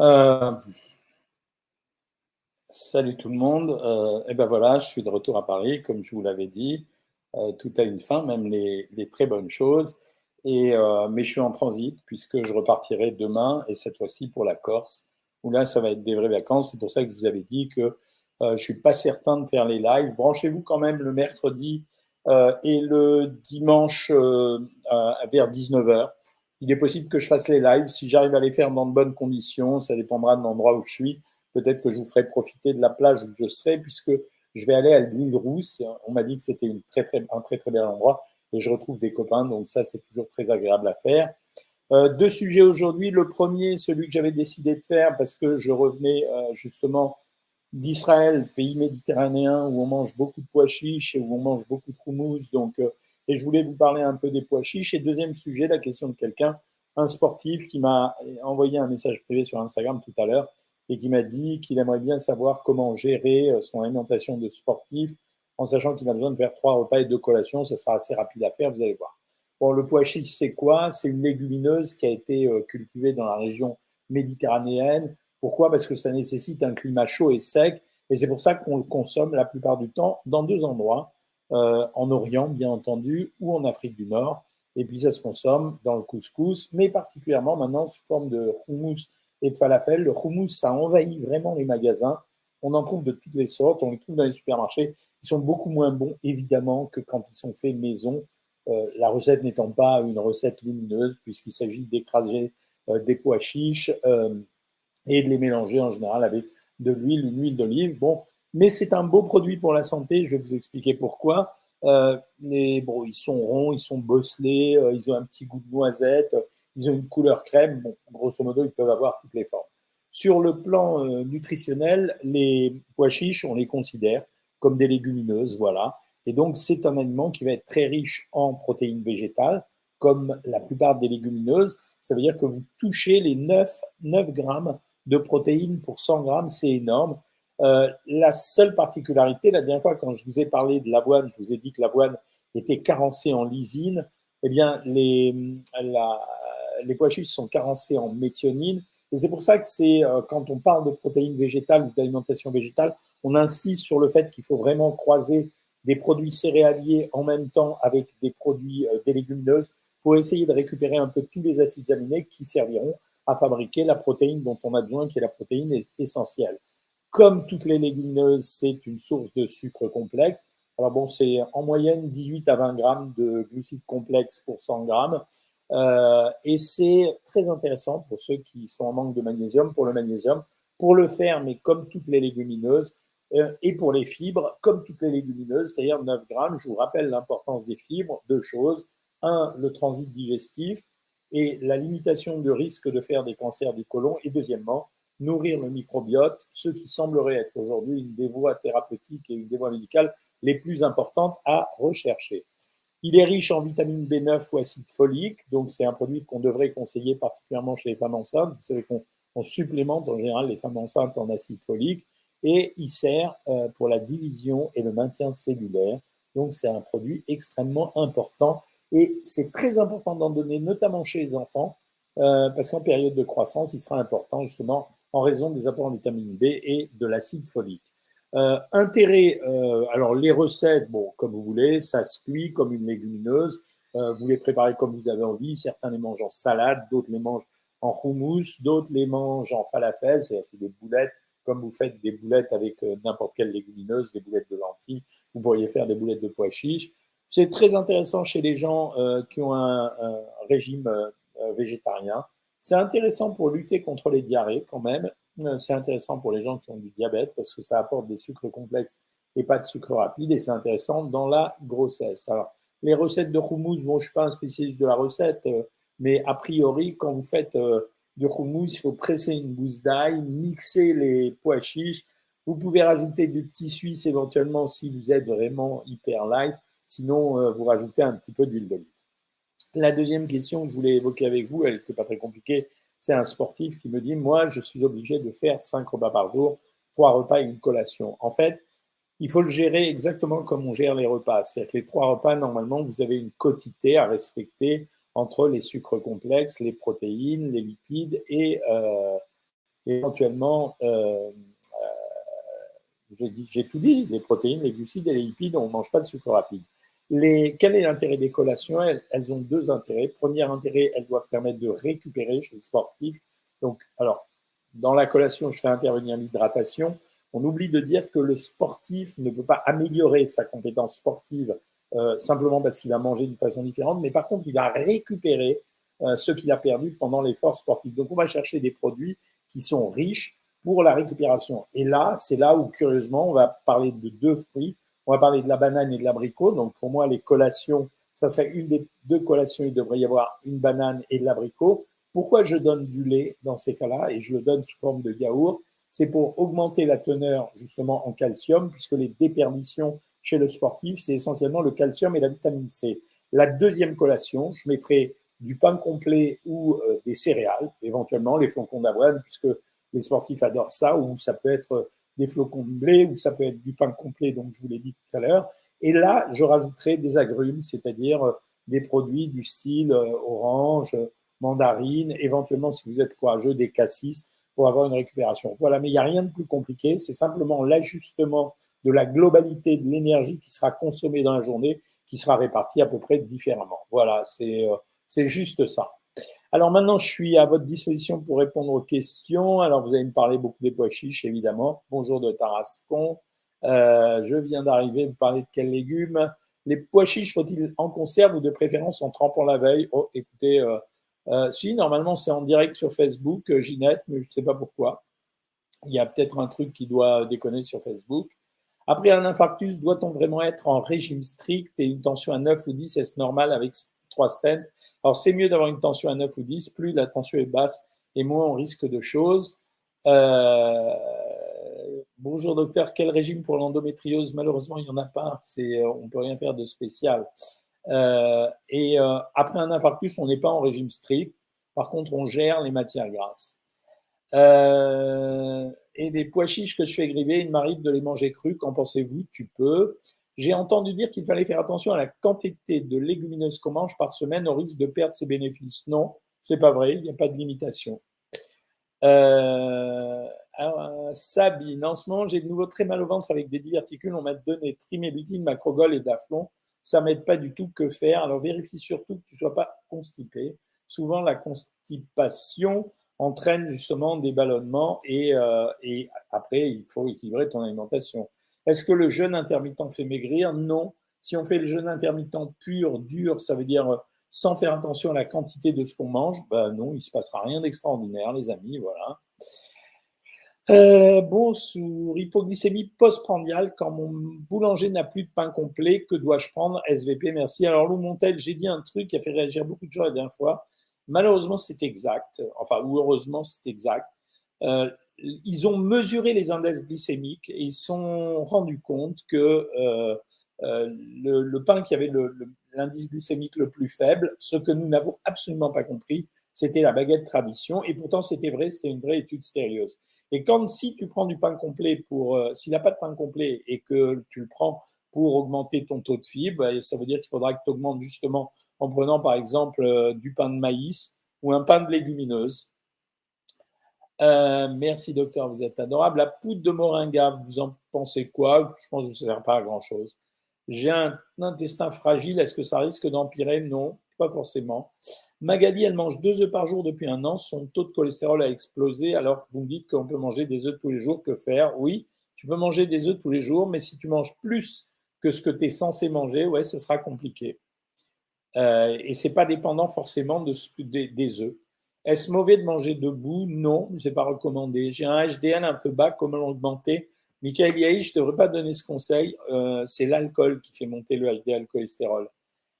Euh, salut tout le monde. Euh, et ben voilà, je suis de retour à Paris, comme je vous l'avais dit. Euh, tout a une fin, même les, très bonnes choses. Et, mais je suis en transit puisque je repartirai demain et cette fois-ci pour la Corse, où là, ça va être des vraies vacances. C'est pour ça que je vous avais dit que je suis pas certain de faire les lives. Branchez-vous quand même le mercredi et le dimanche vers 19h il est possible que je fasse les lives. Si j'arrive à les faire dans de bonnes conditions, ça dépendra de l'endroit où je suis. Peut-être que je vous ferai profiter de la plage où je serai, puisque je vais aller à l'île Rousse. On m'a dit que c'était un très très bel endroit et je retrouve des copains, donc ça c'est toujours très agréable à faire. Euh, deux sujets aujourd'hui. Le premier, celui que j'avais décidé de faire parce que je revenais euh, justement d'Israël, pays méditerranéen où on mange beaucoup de pois chiches et où on mange beaucoup de houmous. Donc euh, et je voulais vous parler un peu des pois chiches. Et deuxième sujet, la question de quelqu'un, un sportif qui m'a envoyé un message privé sur Instagram tout à l'heure et qui m'a dit qu'il aimerait bien savoir comment gérer euh, son alimentation de sportif en sachant qu'il a besoin de faire trois repas et deux collations. Ce sera assez rapide à faire, vous allez voir. Bon, le pois chiche, c'est quoi? C'est une légumineuse qui a été euh, cultivée dans la région méditerranéenne. Pourquoi? Parce que ça nécessite un climat chaud et sec. Et c'est pour ça qu'on le consomme la plupart du temps dans deux endroits. Euh, en Orient, bien entendu, ou en Afrique du Nord. Et puis ça se consomme dans le couscous, mais particulièrement maintenant sous forme de houmous et de falafel. Le houmous, ça envahit vraiment les magasins. On en trouve de toutes les sortes, on les trouve dans les supermarchés. Ils sont beaucoup moins bons, évidemment, que quand ils sont faits maison. Euh, la recette n'étant pas une recette lumineuse, puisqu'il s'agit d'écraser euh, des pois chiches et de les mélanger en général avec de l'huile, une huile d'olive. Bon, mais c'est un beau produit pour la santé, je vais vous expliquer pourquoi. Euh, mais bon, ils sont ronds, ils sont bosselés, euh, ils ont un petit goût de noisette, ils ont une couleur crème. Bon, grosso modo, ils peuvent avoir toutes les formes. Sur le plan euh, nutritionnel, les pois chiches, on les considère comme des légumineuses, voilà. Et donc, c'est un aliment qui va être très riche en protéines végétales, comme la plupart des légumineuses. Ça veut dire que vous touchez les 9, 9 grammes de protéines pour 100 grammes, c'est énorme. Euh, la seule particularité, la dernière fois quand je vous ai parlé de l'avoine, je vous ai dit que l'avoine était carencée en lysine. Eh bien, les, pois chiches sont carencés en méthionine. Et c'est pour ça que c'est euh, quand on parle de protéines végétales ou d'alimentation végétale, on insiste sur le fait qu'il faut vraiment croiser des produits céréaliers en même temps avec des produits euh, des légumineuses pour essayer de récupérer un peu tous les acides aminés qui serviront à fabriquer la protéine dont on a besoin, qui est la protéine essentielle. Comme toutes les légumineuses, c'est une source de sucre complexe. Alors bon, c'est en moyenne 18 à 20 grammes de glucides complexes pour 100 grammes. Euh, et c'est très intéressant pour ceux qui sont en manque de magnésium, pour le magnésium, pour le fer, mais comme toutes les légumineuses, euh, et pour les fibres, comme toutes les légumineuses, c'est-à-dire 9 grammes. Je vous rappelle l'importance des fibres, deux choses. Un, le transit digestif et la limitation du risque de faire des cancers du côlon. Et deuxièmement, nourrir le microbiote, ce qui semblerait être aujourd'hui une des voies thérapeutiques et une des voies médicales les plus importantes à rechercher. Il est riche en vitamine B9 ou acide folique, donc c'est un produit qu'on devrait conseiller particulièrement chez les femmes enceintes. Vous savez qu'on supplémente en général les femmes enceintes en acide folique et il sert euh, pour la division et le maintien cellulaire. Donc c'est un produit extrêmement important et c'est très important d'en donner, notamment chez les enfants, euh, parce qu'en période de croissance, il sera important justement en raison des apports en vitamine B et de l'acide folique. Euh, intérêt, euh, alors les recettes, bon, comme vous voulez, ça se cuit comme une légumineuse. Euh, vous les préparez comme vous avez envie. Certains les mangent en salade, d'autres les mangent en houmous, d'autres les mangent en falafel, c'est des boulettes, comme vous faites des boulettes avec euh, n'importe quelle légumineuse, des boulettes de lentilles, vous pourriez faire des boulettes de pois chiches. C'est très intéressant chez les gens euh, qui ont un, un régime euh, végétarien c'est intéressant pour lutter contre les diarrhées quand même. Euh, c'est intéressant pour les gens qui ont du diabète parce que ça apporte des sucres complexes et pas de sucre rapide. Et c'est intéressant dans la grossesse. Alors, les recettes de houmous, bon, je suis pas un spécialiste de la recette, euh, mais a priori, quand vous faites euh, du houmous, il faut presser une gousse d'ail, mixer les pois chiches. Vous pouvez rajouter du petit suisse éventuellement si vous êtes vraiment hyper light. Sinon, vous rajoutez un petit peu d'huile d'olive. La deuxième question que je voulais évoquer avec vous, elle n'était pas très compliquée, c'est un sportif qui me dit, moi, je suis obligé de faire cinq repas par jour, trois repas et une collation. En fait, il faut le gérer exactement comme on gère les repas. C'est-à-dire que les trois repas, normalement, vous avez une quotité à respecter entre les sucres complexes, les protéines, les lipides et, euh, éventuellement, euh, j'ai tout dit, les protéines, les glucides et les lipides, on ne mange pas de sucre rapide. Les, quel est l'intérêt des collations? Elles, ont deux intérêts. Premier intérêt, elles doivent permettre de récupérer chez les sportifs. Donc, alors, dans la collation, je fais intervenir l'hydratation. On oublie de dire que le sportif ne peut pas améliorer sa compétence sportive euh, simplement parce qu'il a mangé d'une façon différente, mais par contre, il va récupérer euh, ce qu'il a perdu pendant l'effort sportif. Donc, on va chercher des produits qui sont riches pour la récupération. Et là, c'est là où, curieusement, on va parler de deux fruits. On va parler de la banane et de l'abricot. Donc, pour moi, les collations, ça serait une des deux collations. Il devrait y avoir une banane et de l'abricot. Pourquoi je donne du lait dans ces cas-là et je le donne sous forme de yaourt? C'est pour augmenter la teneur justement en calcium, puisque les déperditions chez le sportif, c'est essentiellement le calcium et la vitamine C. La deuxième collation, je mettrai du pain complet ou euh, des céréales, éventuellement les flocons d'avoine, puisque les sportifs adorent ça, ou ça peut être des flocons de blé, ou ça peut être du pain complet, donc je vous l'ai dit tout à l'heure. Et là, je rajouterai des agrumes, c'est-à-dire euh, des produits du style euh, orange, mandarine, éventuellement, si vous êtes courageux, des cassis pour avoir une récupération. Voilà, mais il n'y a rien de plus compliqué, c'est simplement l'ajustement de la globalité de l'énergie qui sera consommée dans la journée, qui sera répartie à peu près différemment. Voilà, c'est euh, c'est juste ça. Alors maintenant, je suis à votre disposition pour répondre aux questions. Alors, vous allez me parler beaucoup des pois chiches, évidemment. Bonjour de Tarascon. Euh, je viens d'arriver de parler de quels légumes. Les pois chiches faut-il en conserve ou de préférence en trempant la veille? Oh, écoutez, euh, euh, si, normalement, c'est en direct sur Facebook, Ginette, mais je ne sais pas pourquoi. Il y a peut-être un truc qui doit déconner sur Facebook. Après un infarctus, doit-on vraiment être en régime strict et une tension à 9 ou 10, est-ce normal avec 3 stents Alors, c'est mieux d'avoir une tension à 9 ou 10, plus la tension est basse et moins on risque de choses. Euh, bonjour docteur, quel régime pour l'endométriose? Malheureusement, il n'y en a pas. on ne peut rien faire de spécial. Euh, et euh, après un infarctus, on n'est pas en régime strict. Par contre, on gère les matières grasses. Euh, et des pois chiches que je fais griller, il m'arrive de les manger crus. Qu'en pensez-vous? Tu peux. J'ai entendu dire qu'il fallait faire attention à la quantité de légumineuses qu'on mange par semaine au risque de perdre ses bénéfices. Non, c'est pas vrai. Il n'y a pas de limitation. Euh, alors, Sabine, en ce moment, j'ai de nouveau très mal au ventre avec des diverticules. On m'a donné trimébutine, macrogol et daflon ça m'aide pas du tout. Que faire? Alors vérifie surtout que tu sois pas constipé. Souvent, la constipation entraîne justement des ballonnements et, euh, et après, il faut équilibrer ton alimentation. Est-ce que le jeûne intermittent fait maigrir? Non. Si on fait le jeûne intermittent pur, dur, ça veut dire euh, sans faire attention à la quantité de ce qu'on mange, ben non, il se passera rien d'extraordinaire, les amis, voilà. Euh, bon, sous hypoglycémie postprandiale, quand mon boulanger n'a plus de pain complet, que dois-je prendre? SVP, merci. Alors, Lou Montel, j'ai dit un truc qui a fait réagir beaucoup de gens la dernière fois. Malheureusement, c'est exact. Enfin, ou heureusement, c'est exact. Euh, ils ont mesuré les index glycémiques et ils se sont rendus compte que euh, euh le, pain qui avait l'indice glycémique le plus faible, ce que nous n'avons absolument pas compris, c'était la baguette tradition. Et pourtant, c'était vrai, c'était une vraie étude sérieuse. Et quand si tu prends du pain complet pour, euh, s'il n'a pas de pain complet et que tu le prends pour augmenter ton taux de fibres, ça veut dire qu'il faudra que tu augmentes justement en prenant par exemple euh, du pain de maïs ou un pain de légumineuse. Euh, merci docteur, vous êtes adorable. La poudre de moringa, vous en pensez quoi? Je pense que ça ne sert pas à grand chose. J'ai un intestin fragile, est-ce que ça risque d'empirer? Non, pas forcément. Magali, elle mange deux œufs par jour depuis un an. Son taux de cholestérol a explosé. Alors, vous me dites qu'on peut manger des œufs tous les jours. Que faire? Oui, tu peux manger des œufs tous les jours, mais si tu manges plus que ce que tu es censé manger, ouais, ce sera compliqué. Euh, et c'est pas dépendant forcément de des, des œufs. Est-ce mauvais de manger debout? Non, ce n'est pas recommandé. J'ai un HDL un peu bas, comment l'augmenter? Michael Yahi, je ne devrais pas donner ce conseil. Euh, c'est l'alcool qui fait monter le HDL cholestérol.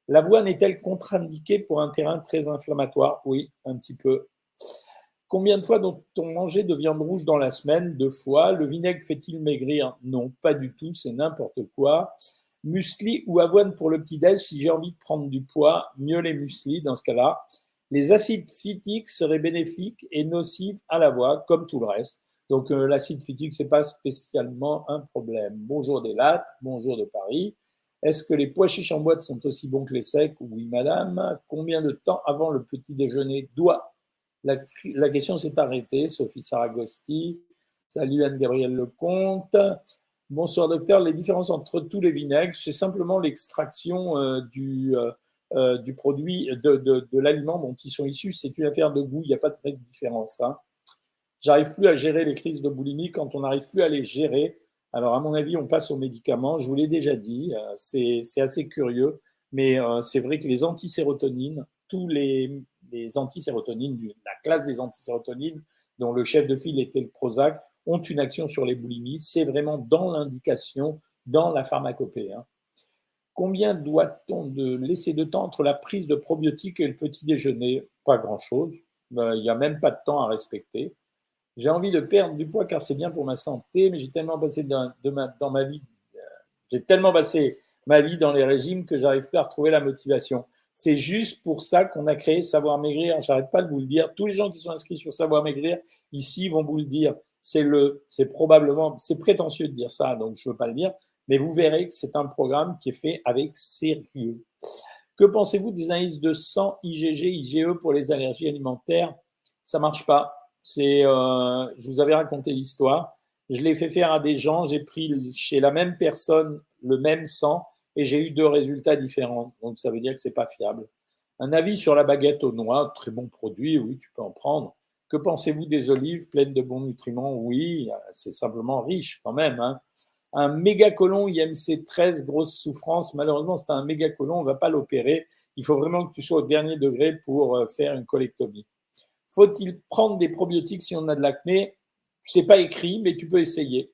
L'avoine est-elle contre-indiquée pour un terrain très inflammatoire? Oui, un petit peu. Combien de fois doit-on manger de viande rouge dans la semaine? Deux fois. Le vinaigre fait-il maigrir? Non, pas du tout, c'est n'importe quoi. Muesli ou avoine pour le petit-déj, si j'ai envie de prendre du poids, mieux les muesli dans ce cas-là. Les acides phytiques seraient bénéfiques et nocifs à la voix, comme tout le reste. Donc euh, l'acide phytique, c'est pas spécialement un problème. Bonjour des lattes, bonjour de Paris. Est-ce que les pois chiches en boîte sont aussi bons que les secs? Oui, madame. Combien de temps avant le petit déjeuner doit La, la question s'est arrêtée. Sophie Saragosti. Salut Anne-Gabrielle Lecomte. Bonsoir docteur. Les différences entre tous les vinaigres, c'est simplement l'extraction euh, du, euh, euh, du produit, de, de, l'aliment dont ils sont issus. C'est une affaire de goût, il n'y a pas de différence. Hein. J'arrive plus à gérer les crises de boulimie quand on n'arrive plus à les gérer. Alors, à mon avis, on passe aux médicaments. Je vous l'ai déjà dit, c'est assez curieux, mais c'est vrai que les antisérotonines, tous les, les antisérotonines, la classe des antisérotonines, dont le chef de file était le Prozac, ont une action sur les boulimies. C'est vraiment dans l'indication, dans la pharmacopée. Hein. Combien doit-on de laisser de temps entre la prise de probiotiques et le petit déjeuner? Pas grand-chose. Ben, il n'y a même pas de temps à respecter. J'ai envie de perdre du poids car c'est bien pour ma santé, mais j'ai tellement passé dans, dans ma vie, euh, j'ai tellement passé ma vie dans les régimes que j'arrive plus à retrouver la motivation. C'est juste pour ça qu'on a créé Savoir Maigrir. J'arrête pas de vous le dire. Tous les gens qui sont inscrits sur Savoir Maigrir ici vont vous le dire. C'est le, c'est probablement, c'est prétentieux de dire ça, donc je veux pas le dire, mais vous verrez que c'est un programme qui est fait avec sérieux. Que pensez-vous des indices de sang IgG, IgE pour les allergies alimentaires? Ça marche pas. C'est, euh, je vous avais raconté l'histoire. Je l'ai fait faire à des gens. J'ai pris chez la même personne le même sang et j'ai eu deux résultats différents. Donc ça veut dire que c'est pas fiable. Un avis sur la baguette aux noix, très bon produit, oui, tu peux en prendre. Que pensez-vous des olives pleines de bons nutriments? Oui, c'est simplement riche quand même. Hein. Un mégacolon IMC 13, grosse souffrance. Malheureusement, c'est un mégacolon, on ne va pas l'opérer. Il faut vraiment que tu sois au dernier degré pour euh, faire une colectomie. Faut-il prendre des probiotiques si on a de l'acné? C'est pas écrit, mais tu peux essayer.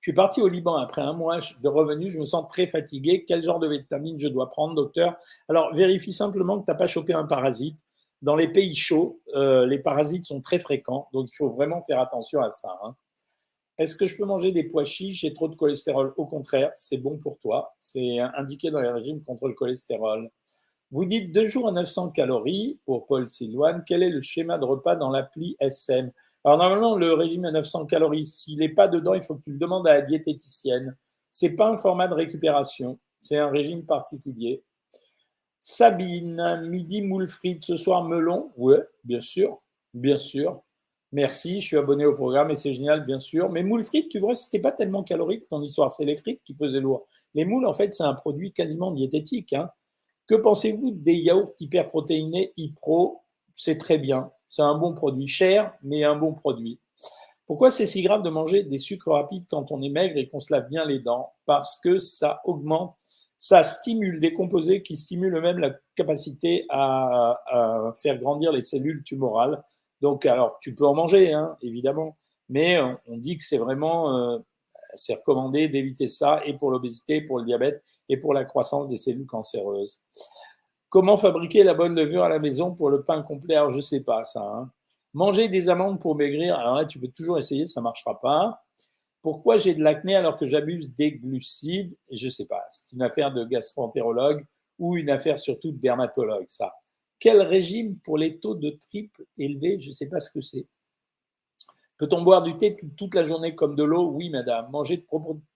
Je suis parti au Liban après un mois de revenu, je me sens très fatigué. Quel genre de vitamine je dois prendre, docteur? Alors, vérifie simplement que tu n'as pas chopé un parasite. Dans les pays chauds, euh, les parasites sont très fréquents, donc il faut vraiment faire attention à ça. Hein. Est-ce que je peux manger des pois chiches? J'ai trop de cholestérol. Au contraire, c'est bon pour toi. C'est indiqué dans les régimes contre le cholestérol. Vous dites deux jours à 900 calories pour Paul Silouane. Quel est le schéma de repas dans l'appli SM Alors normalement, le régime à 900 calories, s'il n'est pas dedans, il faut que tu le demandes à la diététicienne. C'est pas un format de récupération, c'est un régime particulier. Sabine, midi moule frites, ce soir melon? Oui, bien sûr, bien sûr. Merci, je suis abonné au programme et c'est génial, bien sûr. Mais moule frites, tu vois, c'était pas tellement calorique ton histoire, c'est les frites qui pesaient lourd. Les moules, en fait, c'est un produit quasiment diététique. Hein. Que pensez-vous des yaourts hyperprotéinés Ipro? C'est très bien, c'est un bon produit, cher, mais un bon produit. Pourquoi c'est si grave de manger des sucres rapides quand on est maigre et qu'on se lave bien les dents? Parce que ça augmente ça stimule des composés qui stimulent même la capacité à, faire grandir les cellules tumorales. Donc, alors, tu peux en manger, hein, évidemment, mais on, dit que c'est vraiment, euh, c'est recommandé d'éviter ça et pour l'obésité, pour le diabète et pour la croissance des cellules cancéreuses. Comment fabriquer la bonne levure à la maison pour le pain complet? Alors, je sais pas ça. Hein. Manger des amandes pour maigrir, alors là, tu peux toujours essayer, ça marchera pas. Pourquoi j'ai de l'acné alors que j'abuse des glucides? Je ne sais pas. C'est une affaire de gastroentérologue ou une affaire surtout de dermatologue, ça. Quel régime pour les taux de triple élevés Je ne sais pas ce que c'est. Peut-on boire du thé toute la journée comme de l'eau? Oui, madame. Manger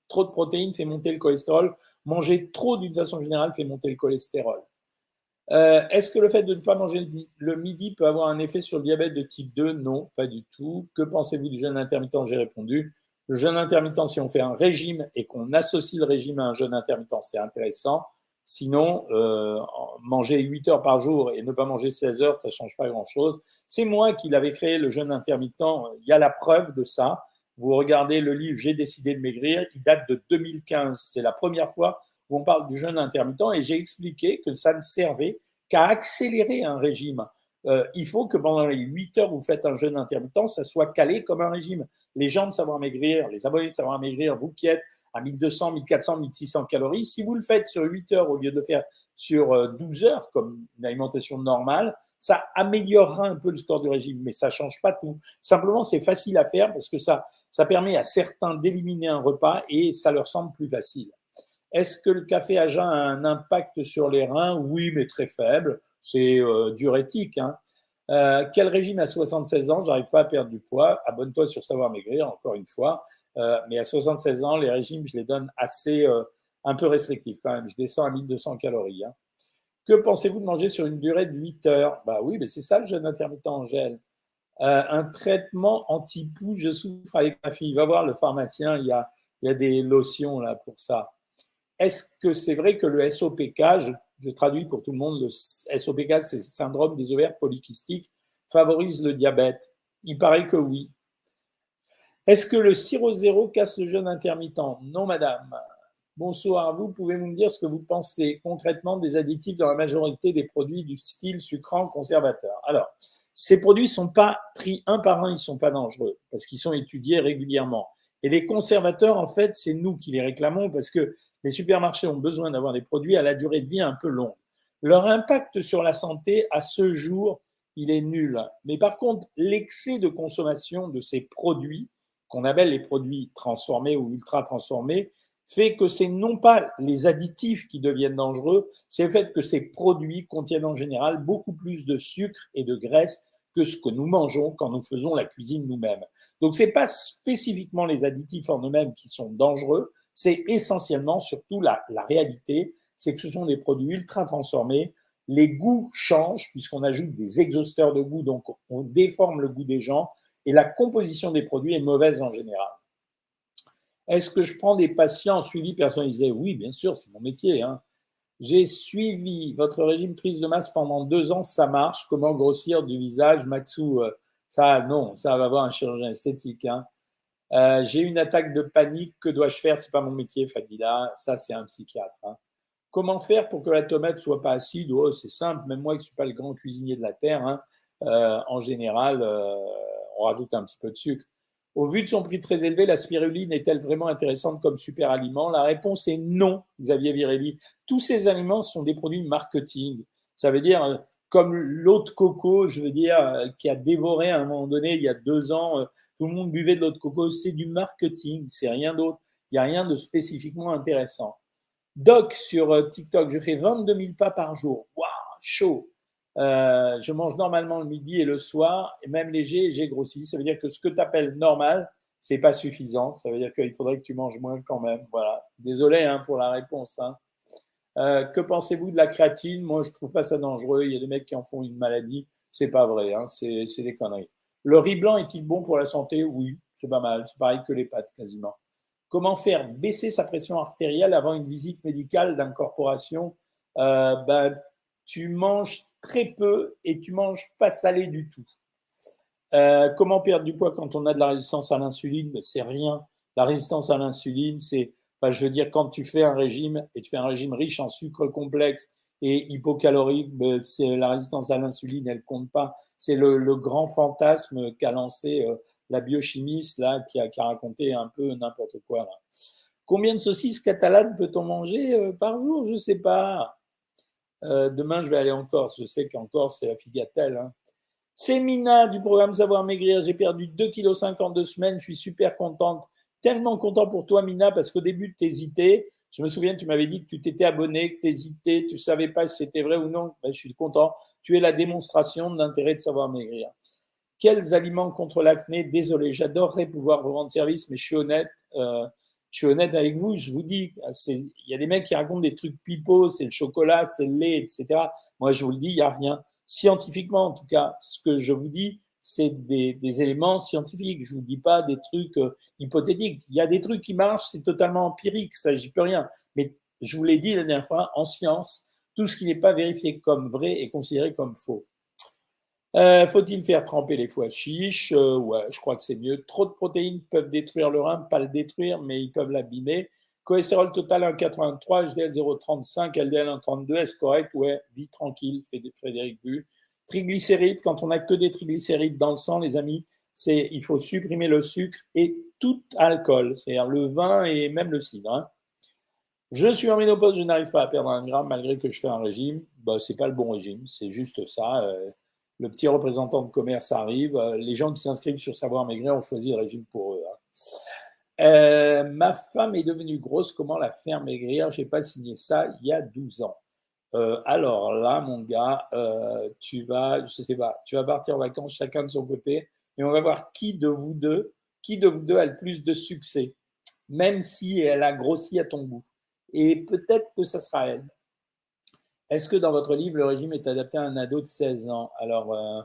trop de protéines fait monter le cholestérol. Manger trop d'une façon générale fait monter le cholestérol. Euh, est-ce que le fait de ne pas manger le midi peut avoir un effet sur le diabète de type 2 Non, pas du tout. Que pensez-vous du jeûne intermittent? J'ai répondu. Le jeûne intermittent, si on fait un régime et qu'on associe le régime à un jeûne intermittent, c'est intéressant. Sinon, euh, manger 8 heures par jour et ne pas manger 16 heures, ça change pas grand-chose. C'est moi qui l'avais créé, le jeûne intermittent. Il y a la preuve de ça. Vous regardez le livre J'ai décidé de maigrir, il date de 2015. C'est la première fois où on parle du jeûne intermittent et j'ai expliqué que ça ne servait qu'à accélérer un régime. Euh, il faut que pendant les 8 heures où vous faites un jeûne intermittent, ça soit calé comme un régime. Les gens de Savoir Maigrir, les abonnés de Savoir Maigrir, vous qui êtes à 1200, 1400, 1600 calories, si vous le faites sur 8 heures au lieu de faire sur 12 euh, heures comme une alimentation normale, ça améliorera un peu le score du régime, mais ça change pas tout. Simplement, c'est facile à faire parce que ça, ça permet à certains d'éliminer un repas et ça leur semble plus facile. Est-ce que le café à jeun a un impact sur les reins? Oui, mais très faible. C'est euh, diurétique. Hein. Euh, quel régime à 76 ans? J'arrive pas à perdre du poids. Abonne-toi sur Savoir Maigrir, encore une fois. Euh, mais à 76 ans, les régimes, je les donne assez, un peu restrictifs quand même. Je descends à 1200 calories. Hein. Que pensez-vous de manger sur une durée de 8 heures? Bah oui, mais c'est ça le jeûne intermittent en gel. Euh, un traitement anti-poux, je souffre avec ma fille. Va voir le pharmacien, il y a, il y a des lotions là pour ça. Est-ce que c'est vrai que le SOPK, je, traduis pour tout le monde, le SOPK, c'est le syndrome des ovaires polykystiques, favorise le diabète? Il paraît que oui. Est-ce que le sirop zéro casse le jeûne intermittent? Non, madame. Bonsoir, vous pouvez-vous me dire ce que vous pensez concrètement des additifs dans la majorité des produits du style sucrant conservateur? Alors, ces produits sont pas pris un par un, ils sont pas dangereux parce qu'ils sont étudiés régulièrement. Et les conservateurs, en fait, c'est nous qui les réclamons parce que les supermarchés ont besoin d'avoir des produits à la durée de vie un peu longue. Leur impact sur la santé, à ce jour, il est nul. Mais par contre, l'excès de consommation de ces produits, qu'on appelle les produits transformés ou ultra transformés, fait que c'est non pas les additifs qui deviennent dangereux, c'est le fait que ces produits contiennent en général beaucoup plus de sucre et de graisse que ce que nous mangeons quand nous faisons la cuisine nous-mêmes. Donc c'est pas spécifiquement les additifs en eux-mêmes qui sont dangereux, c'est essentiellement surtout la, la réalité, c'est que ce sont des produits ultra transformés, les goûts changent puisqu'on ajoute des exhausteurs de goût, donc on déforme le goût des gens et la composition des produits est mauvaise en général. Est-ce que je prends des patients en suivi personnalisé Oui, bien sûr, c'est mon métier. Hein. J'ai suivi votre régime prise de masse pendant deux ans, ça marche. Comment grossir du visage, Maxou euh, Ça, non, ça va avoir un chirurgien esthétique. Hein. Euh, j'ai une attaque de panique. Que dois-je faire? C'est pas mon métier, Fadila. Ça, c'est un psychiatre. Hein. Comment faire pour que la tomate soit pas acide? Oh, C'est simple. Même moi, qui ne suis pas le grand cuisinier de la terre, euh, en général, on rajoute un petit peu de sucre. Au vu de son prix très élevé, la spiruline est-elle vraiment intéressante comme super aliment? La réponse est non, Xavier Virelli. Tous ces aliments sont des produits marketing. Ça veut dire, euh, comme l'eau de coco, je veux dire, euh, qui a dévoré à un moment donné, il y a deux ans, euh, tout le monde buvait de l'eau de coco, c'est du marketing, c'est rien d'autre. Il n'y a rien de spécifiquement intéressant. Doc sur TikTok, je fais 22 000 pas par jour. Waouh, chaud. Euh, je mange normalement le midi et le soir, et même léger, j'ai grossi. Ça veut dire que ce que tu appelles normal, c'est pas suffisant. Ça veut dire qu'il faudrait que tu manges moins quand même. Voilà. Désolé hein, pour la réponse. Hein. Euh, que pensez-vous de la créatine? Moi, je trouve pas ça dangereux. Il y a des mecs qui en font une maladie. C'est pas vrai. Hein. C'est des conneries. Le riz blanc est-il bon pour la santé? Oui, c'est pas mal. C'est pareil que les pâtes quasiment. Comment faire baisser sa pression artérielle avant une visite médicale d'incorporation? Euh, ben, Tu manges très peu et tu manges pas salé du tout. Euh, comment perdre du poids quand on a de la résistance à l'insuline? C'est rien. La résistance à l'insuline, c'est, je veux dire, quand tu fais un régime et tu fais un régime riche en sucre complexe et hypocalorique, ben, c'est la résistance à l'insuline, elle compte pas. C'est le, grand fantasme qu'a lancé euh, la biochimiste là, qui a, raconté un peu n'importe quoi. Combien de saucisses catalanes peut-on manger euh, par jour? Je sais pas. Euh, demain, je vais aller en Corse. Je sais qu'en Corse, c'est la figatelle. Hein. C'est Mina du programme Savoir Maigrir. J'ai perdu 2,5 kg en deux semaines. Je suis super contente. Tellement content pour toi, Mina, parce qu'au début, tu hésitais. Je me souviens, tu m'avais dit que tu t'étais abonné, que tu hésitais, tu ne savais pas si c'était vrai ou non. Ben, je suis content. Tu es la démonstration de l'intérêt de savoir maigrir. Quels aliments contre l'acné? Désolé, j'adorerais pouvoir vous rendre service, mais je suis honnête. Euh, je suis honnête avec vous, je vous dis, il y a des mecs qui racontent des trucs pipeaux, c'est le chocolat, c'est le lait, etc. Moi, je vous le dis, il n'y a rien. Scientifiquement, en tout cas, ce que je vous dis, c'est des, éléments scientifiques. Je vous dis pas des trucs euh, hypothétiques. Il y a des trucs qui marchent, c'est totalement empirique, ça, j'y peux rien. Mais je vous l'ai dit la dernière fois, en science, tout ce qui n'est pas vérifié comme vrai est considéré comme faux. Euh, faut-il faire tremper les foies chiches? Euh, Ouais, je crois que c'est mieux. Trop de protéines peuvent détruire le rein, pas le détruire, mais ils peuvent l'abîmer. Cholestérol total 1,83, HDL 0,35, LDL 1,32, est-ce correct? Ouais, vie tranquille, Frédéric Bu. Triglycérides, quand on n'a que des triglycérides dans le sang, les amis, c'est il faut supprimer le sucre et tout alcool, c'est-à-dire le vin et même le cidre. Hein. Je suis en ménopause, je n'arrive pas à perdre un gramme malgré que je fais un régime. Bah, c'est pas le bon régime, c'est juste ça. Euh, le petit représentant de commerce arrive. Euh, les gens qui s'inscrivent sur Savoir Maigrir ont choisi le régime pour eux. Hein. Euh, ma femme est devenue grosse, comment la faire maigrir? J'ai pas signé ça il y a 12 ans. Euh, alors là, mon gars, tu vas, je sais pas, tu vas partir en vacances chacun de son côté et on va voir qui de vous deux, qui de vous deux a le plus de succès, même si elle a grossi à ton goût. Et peut-être que ça sera elle. Est-ce que dans votre livre, le régime est adapté à un ado de 16 ans? Alors, euh,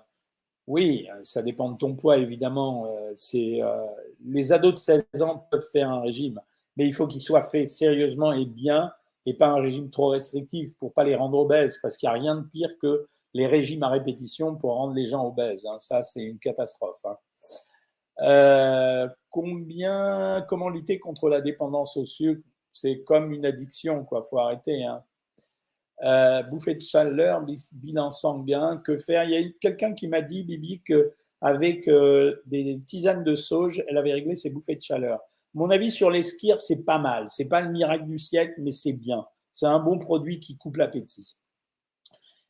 oui, ça dépend de ton poids, évidemment. Euh, euh, les ados de 16 ans peuvent faire un régime, mais il faut qu'il soit fait sérieusement et bien, et pas un régime trop restrictif pour pas les rendre obèses, parce qu'il n'y a rien de pire que les régimes à répétition pour rendre les gens obèses. Hein. Ça, c'est une catastrophe. Hein. combien, comment lutter contre la dépendance au sucre? C'est comme une addiction, quoi. Faut arrêter. Hein euh, bouffée de chaleur, bilan sanguin, que faire? Il y a quelqu'un qui m'a dit, Bibi, qu'avec euh, des tisanes de sauge, elle avait réglé ses bouffées de chaleur. Mon avis sur les skirs, c'est pas mal. C'est pas le miracle du siècle, mais c'est bien. C'est un bon produit qui coupe l'appétit.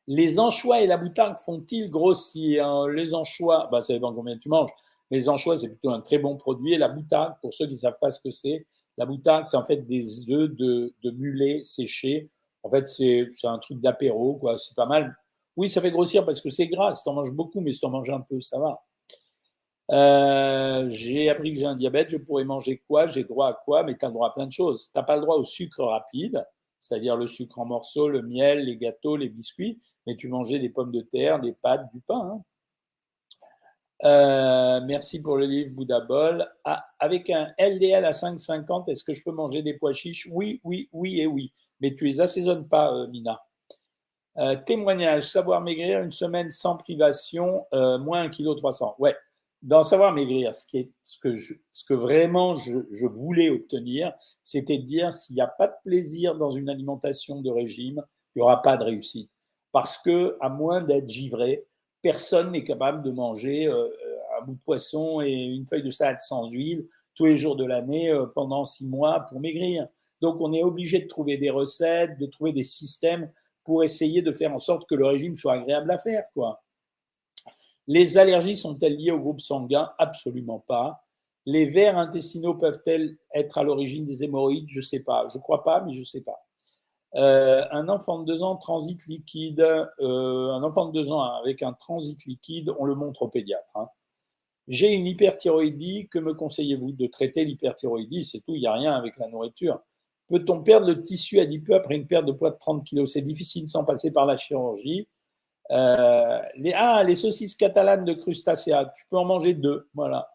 Les anchois et la boutarde font-ils grossir? Les anchois, bah, ça dépend combien tu manges. Les anchois, c'est plutôt un très bon produit. Et la boutarde, pour ceux qui ne savent pas ce que c'est, la boutarde, c'est en fait des œufs de, de mulet séchés en fait, c'est un truc d'apéro, quoi. C'est pas mal. Oui, ça fait grossir parce que c'est gras. Si t'en manges beaucoup, mais si t'en manges un peu, ça va. Euh, j'ai appris que j'ai un diabète, je pourrais manger quoi? J'ai droit à quoi? Mais tu as droit à plein de choses. Tu n'as pas le droit au sucre rapide, c'est-à-dire le sucre en morceaux, le miel, les gâteaux, les biscuits, mais tu mangeais des pommes de terre, des pâtes, du pain. Hein. Euh, merci pour le livre Bouddha Bol. Ah, avec un LDL à 5,50, est-ce que je peux manger des pois chiches? Oui, oui, oui et oui mais tu les assaisonnes pas, euh, Mina. Euh, témoignage, savoir maigrir, une semaine sans privation, euh, moins 1,3 kg. Ouais, dans savoir maigrir, ce, qui est, ce, que, ce que vraiment je, voulais obtenir, c'était de dire s'il n'y a pas de plaisir dans une alimentation de régime, il n'y aura pas de réussite. Parce que, à moins d'être givré, personne n'est capable de manger un bout de poisson et une feuille de salade sans huile tous les jours de l'année pendant six mois pour maigrir. Donc, on est obligé de trouver des recettes, de trouver des systèmes pour essayer de faire en sorte que le régime soit agréable à faire. Les allergies sont-elles liées au groupe sanguin? Absolument pas. Les vers intestinaux peuvent-elles être à l'origine des hémorroïdes? Je ne sais pas. Je ne crois pas, mais je ne sais pas. Euh, un enfant de deux ans transit liquide, euh, un enfant de deux ans avec un transit liquide, on le montre au pédiatre. Hein. J'ai une hyperthyroïdie, que me conseillez-vous de traiter l'hyperthyroïdie? C'est tout, il n'y a rien avec la nourriture. Peut-on perdre le tissu adipeux après une perte de poids de 30 kg C'est difficile sans passer par la chirurgie. Euh, les, ah, les saucisses catalanes de crustacea, tu peux en manger deux. Voilà.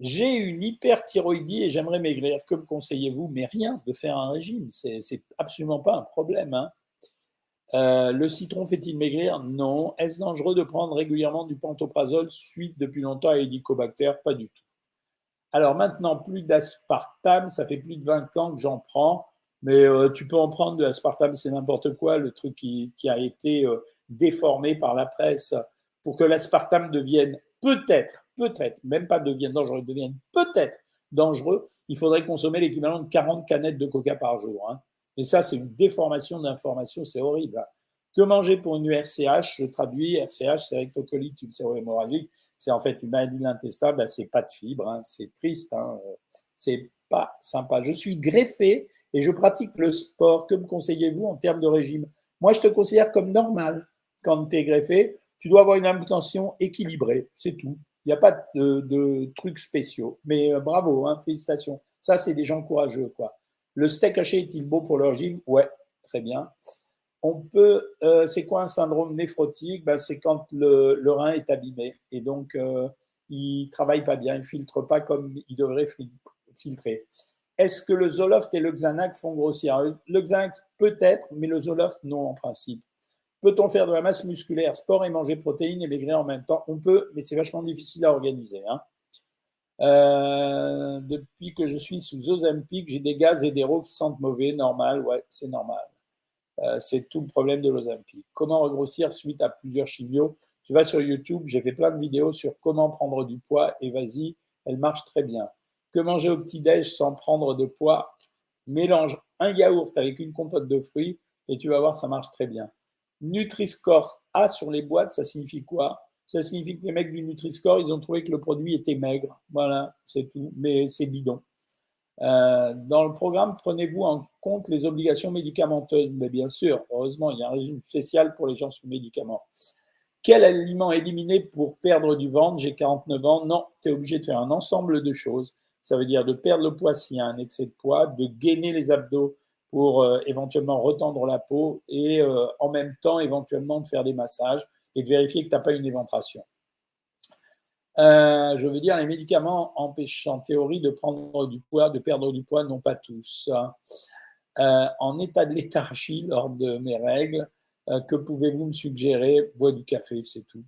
J'ai une hyperthyroïdie et j'aimerais maigrir. Que me conseillez-vous? Mais rien, de faire un régime. C'est absolument pas un problème. Hein. Euh, le citron fait-il maigrir? Non. Est-ce dangereux de prendre régulièrement du pantoprazole suite depuis longtemps à Helicobacter? Pas du tout. Alors maintenant, plus d'aspartame, ça fait plus de 20 ans que j'en prends, mais euh, tu peux en prendre de l'aspartame, c'est n'importe quoi, le truc qui, a été euh, déformé par la presse pour que l'aspartame devienne peut-être, peut-être, même pas devienne dangereux, devienne peut-être dangereux, il faudrait consommer l'équivalent de 40 canettes de coca par jour. Hein. Et ça, c'est une déformation d'information, c'est horrible. Hein. Que manger pour une RCH Je traduis, RCH, c'est rectocolite ulcéro-hémorragique c'est en fait une maladie de l'intestin, ben, c'est pas de fibres, hein, c'est triste, hein, c'est pas sympa. Je suis greffé et je pratique le sport. Que me conseillez-vous en termes de régime? Moi, je te considère comme normal quand tu es greffé. Tu dois avoir une intention équilibrée, c'est tout. Il n'y a pas de, trucs spéciaux. Mais euh, bravo, hein, félicitations. Ça, c'est des gens courageux. quoi. Le steak haché est-il beau pour le régime? Ouais, très bien on peut, euh, c'est quoi un syndrome néphrotique? Ben, C'est quand le, rein est abîmé et donc euh, il travaille pas bien, il filtre pas comme il devrait filtrer. Est-ce que le Zoloft et le Xanax font grossir? Le Xanax peut-être, mais le Zoloft non en principe. Peut-on faire de la masse musculaire, sport et manger protéines et maigrir en même temps? On peut, mais c'est vachement difficile à organiser. Hein. Euh, depuis que je suis sous Ozempic, j'ai des gaz et des qui sentent mauvais, normal, ouais, c'est normal. Euh, c'est tout le problème de l'Ozempic. Comment regrossir suite à plusieurs chimios Tu vas sur YouTube, j'ai fait plein de vidéos sur comment prendre du poids et vas-y, elle marche très bien. Que manger au petit-déj sans prendre de poids? Mélange un yaourt avec une compote de fruits et tu vas voir, ça marche très bien. Nutri-Score A sur les boîtes, ça signifie quoi? Ça signifie que les mecs du Nutri-Score, ils ont trouvé que le produit était maigre. Voilà, c'est tout. Mais c'est bidon. Euh, dans le programme, prenez-vous en compte les obligations médicamenteuses Mais bien sûr, heureusement, il y a un régime spécial pour les gens sous médicaments. Quel aliment éliminer pour perdre du ventre? J'ai 49 ans. Non, tu es obligé de faire un ensemble de choses. Ça veut dire de perdre le poids s'il y a un excès de poids, de gainer les abdos pour euh, éventuellement retendre la peau et euh, en même temps éventuellement de faire des massages et de vérifier que tu n'as pas une éventration. Je veux dire, les médicaments empêchent en théorie de prendre du poids, de perdre du poids, non pas tous. en état de léthargie lors de mes règles, que pouvez-vous me suggérer? Bois du café, c'est tout.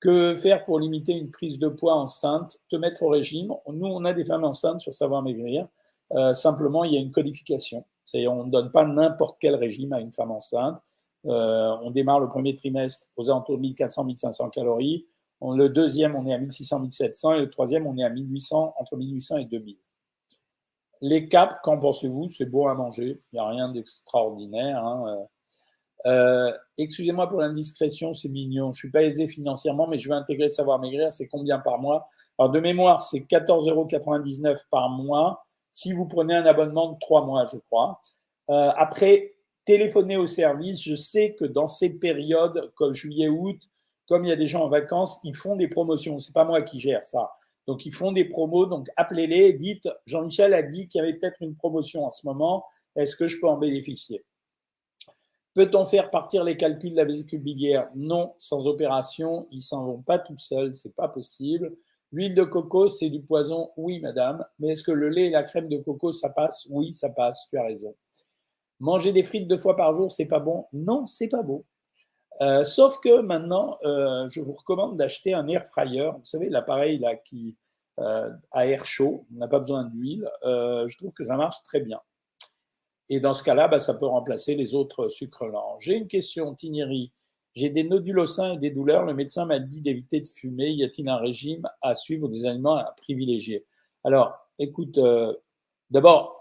Que faire pour limiter une prise de poids enceinte? Te mettre au régime? Nous, on a des femmes enceintes sur Savoir Maigrir. Euh, simplement, il y a une codification. On ne donne pas n'importe quel régime à une femme enceinte. Euh, on démarre le premier trimestre aux alentours de 1400-1500 calories. Le deuxième, on est à 1600-1700. Et le troisième, on est à 1800, entre 1800 et 2000. Les caps, qu'en pensez-vous? C'est bon à manger. Il n'y a rien d'extraordinaire. Hein. Euh, excusez-moi pour l'indiscrétion, c'est mignon. Je suis pas aisé financièrement, mais je veux intégrer Savoir Maigrir. C'est combien par mois? Alors, de mémoire, c'est 14,99 euros par mois si vous prenez un abonnement de trois mois, je crois. Euh, après, téléphonez au service. Je sais que dans ces périodes, comme juillet-août, comme il y a des gens en vacances, ils font des promotions. C'est pas moi qui gère ça. Donc, ils font des promos. Donc, appelez-les dites Jean-Michel a dit qu'il y avait peut-être une promotion en ce moment. Est-ce que je peux en bénéficier? Peut-on faire partir les calculs de la vésicule biliaire? Non, sans opération, ils s'en vont pas tout seuls, c'est pas possible. L'huile de coco, c'est du poison Oui, madame. Mais est-ce que le lait et la crème de coco, ça passe? Oui, ça passe, tu as raison. Manger des frites deux fois par jour, c'est pas bon? Non, c'est pas bon. Euh, sauf que maintenant, euh, je vous recommande d'acheter un air fryer. Vous savez, l'appareil là qui euh, a air chaud, on n'a pas besoin d'huile. je trouve que ça marche très bien. Et dans ce cas-là, bah, ça peut remplacer les autres sucres lents. J'ai une question, Tiniri. J'ai des nodules au sein et des douleurs. Le médecin m'a dit d'éviter de fumer. Y a-t-il un régime à suivre ou des aliments à privilégier? Alors, écoute, euh, d'abord,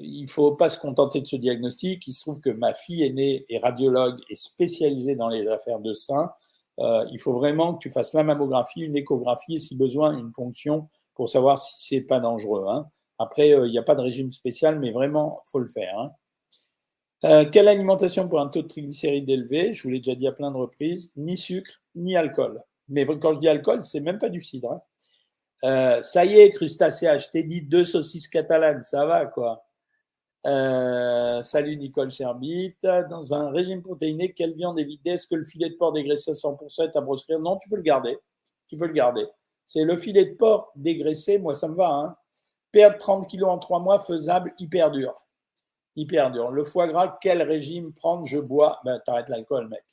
il ne faut pas se contenter de ce diagnostic. Il se trouve que ma fille aînée est radiologue et spécialisée dans les affaires de sein. Euh, il faut vraiment que tu fasses la mammographie, une échographie et si besoin une ponction pour savoir si c'est pas dangereux. Hein. Après, euh, il n'y a pas de régime spécial, mais vraiment, faut le faire. Hein. Euh, quelle alimentation pour un taux de triglycérides élevé? Je vous l'ai déjà dit à plein de reprises, ni sucre, ni alcool. Mais quand je dis alcool, c'est même pas du cidre. Hein. Ça y est, crustacé, je dit deux saucisses catalanes, ça va quoi. Salut Nicole Cherbit. Dans un régime protéiné, quelle viande éviter? Est-ce que le filet de porc dégraissé à 100% est à proscrire Non, tu peux le garder. Tu peux le garder. C'est le filet de porc dégraissé, moi ça me va. Hein. Perdre 30 kilos en trois mois, faisable, hyper dur. Hyper dur. Le foie gras, quel régime prendre? Je bois. Ben, t'arrêtes l'alcool, mec.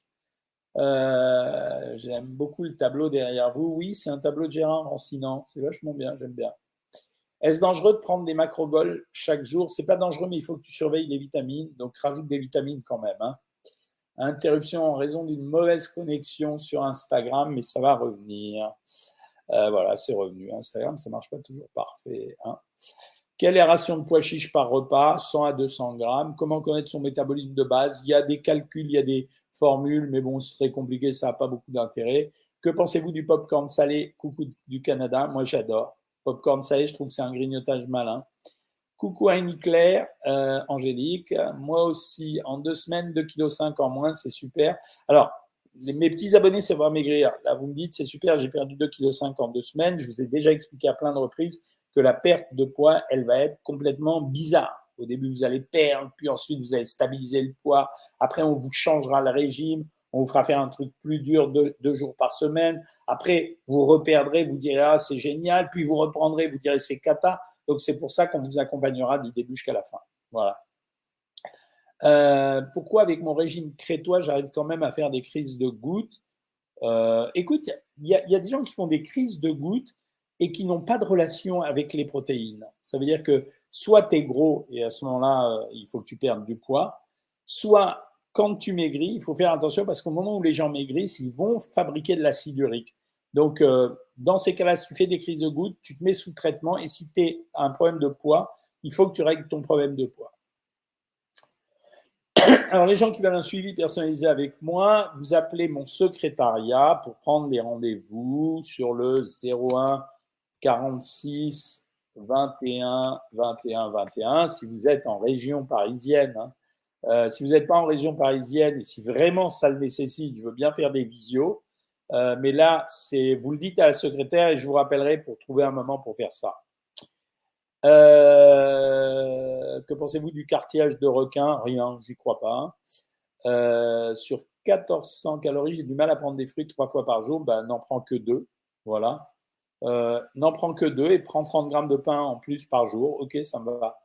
Euh, j'aime beaucoup le tableau derrière vous. Oui, c'est un tableau de Gérard Rancinant. C'est vachement bien, j'aime bien. Est-ce dangereux de prendre des macrogols chaque jour? C'est pas dangereux, mais il faut que tu surveilles les vitamines. Donc, rajoute des vitamines quand même. Hein. Interruption en raison d'une mauvaise connexion sur Instagram, mais ça va revenir. Euh, voilà, c'est revenu. Instagram, ça marche pas toujours parfait. Hein. Quelle est la ration de pois chiches par repas? 100 à 200 grammes. Comment connaître son métabolisme de base? Il y a des calculs, il y a des formules, mais bon, c'est très compliqué, ça n'a pas beaucoup d'intérêt. Que pensez-vous du popcorn salé? Coucou du Canada, moi j'adore. Popcorn salé, je trouve que c'est un grignotage malin. Coucou Annie Claire, euh, Angélique. Moi aussi, en deux semaines, 2,5 kg en moins, c'est super. Alors, mes petits abonnés, c'est voir maigrir. Là, vous me dites, c'est super, j'ai perdu 2,5 kg en deux semaines. Je vous ai déjà expliqué à plein de reprises que la perte de poids, elle va être complètement bizarre. Au début, vous allez perdre, puis ensuite, vous allez stabiliser le poids. Après, on vous changera le régime. On vous fera faire un truc plus dur deux, deux jours par semaine. Après, vous reperdrez, vous direz, ah, c'est génial. Puis vous reprendrez, vous direz, c'est cata. Donc, c'est pour ça qu'on vous accompagnera du début jusqu'à la fin. Voilà. Euh, pourquoi avec mon régime crétois, j'arrive quand même à faire des crises de gouttes? Euh, Écoute, il y, a des gens qui font des crises de gouttes et qui n'ont pas de relation avec les protéines. Ça veut dire que soit tu es gros et à ce moment-là, euh, il faut que tu perdes du poids, soit quand tu maigris, il faut faire attention parce qu'au moment où les gens maigrissent, ils vont fabriquer de l'acide urique. Donc, dans ces cas-là, si tu fais des crises de gouttes, tu te mets sous traitement et si tu as un problème de poids, il faut que tu règles ton problème de poids. Alors, les gens qui veulent un suivi personnalisé avec moi, vous appelez mon secrétariat pour prendre des rendez-vous sur le 01 46 21 21 21. Si vous êtes en région parisienne, hein. Euh, si vous n'êtes pas en région parisienne et si vraiment ça le nécessite, je veux bien faire des visios. Euh, mais là, c'est vous le dites à la secrétaire et je vous rappellerai pour trouver un moment pour faire ça. Euh, que pensez-vous du cartilage de requin? Rien, j'y crois pas. Sur 1400 calories, j'ai du mal à prendre des fruits trois fois par jour. Ben, n'en prends que deux. Voilà. N'en prends que deux et prends 30 grammes de pain en plus par jour. Ok, ça me va.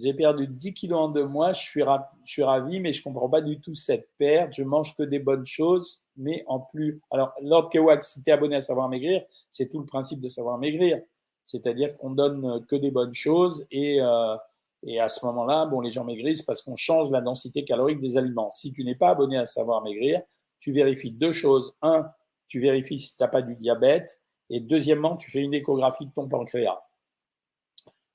J'ai perdu 10 kilos en deux mois. Je suis, ravi, mais je comprends pas du tout cette perte. Je mange que des bonnes choses, mais en plus. Alors, Lord Kewak, si tu es abonné à Savoir Maigrir, c'est tout le principe de Savoir Maigrir. C'est-à-dire qu'on donne que des bonnes choses et, euh, et à ce moment-là, bon, les gens maigrissent parce qu'on change la densité calorique des aliments. Si tu n'es pas abonné à Savoir Maigrir, tu vérifies deux choses. Un, tu vérifies si tu n'as pas du diabète. Et deuxièmement, tu fais une échographie de ton pancréas.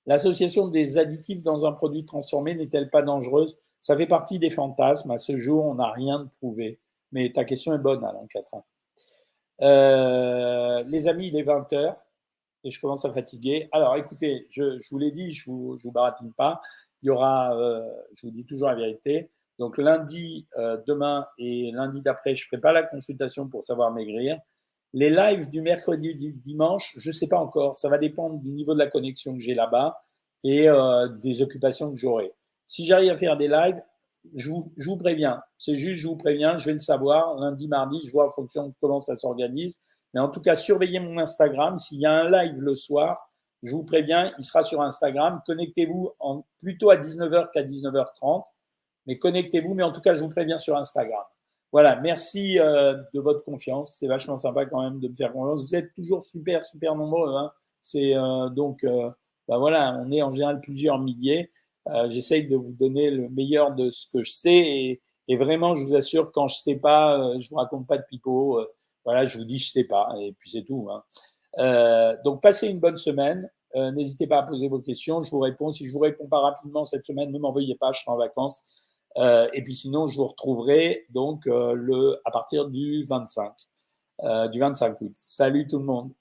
L'association des additifs dans un produit transformé n'est-elle pas dangereuse? Ça fait partie des fantasmes. À ce jour, on n'a rien de prouvé. Mais ta question est bonne, Alain Catrin. Euh, les amis, il est 20 heures et je commence à fatiguer. Alors écoutez, je, vous l'ai dit, je ne vous, vous, baratine pas. Il y aura, euh, je vous dis toujours la vérité. Donc lundi, euh, demain et lundi d'après, je ne ferai pas la consultation pour savoir maigrir. Les lives du mercredi, du dimanche, je ne sais pas encore. Ça va dépendre du niveau de la connexion que j'ai là-bas et euh, des occupations que j'aurai. Si j'arrive à faire des lives, je vous, je vous préviens. C'est juste, je vous préviens, je vais le savoir. Lundi, mardi, je vois en fonction de comment ça s'organise. Mais en tout cas, surveillez mon Instagram. S'il y a un live le soir, je vous préviens, il sera sur Instagram. Connectez-vous plutôt à 19h qu'à 19h30. Mais connectez-vous. Mais en tout cas, je vous préviens sur Instagram. Voilà, merci euh, de votre confiance. C'est vachement sympa quand même de me faire confiance. Vous êtes toujours super, super nombreux. Hein. C'est euh, donc, euh, bah voilà, on est en général plusieurs milliers. J'essaye de vous donner le meilleur de ce que je sais et, et vraiment, je vous assure, quand je sais pas, je vous raconte pas de pipeau. Voilà, je vous dis, je sais pas, et puis c'est tout. Hein. Euh, donc, passez une bonne semaine. Euh, n'hésitez pas à poser vos questions. Je vous réponds. Si je vous réponds pas rapidement cette semaine, ne m'envoyez pas. Je serai en vacances. Euh, et puis sinon, je vous retrouverai donc le à partir du 25, du 25 août. Salut tout le monde.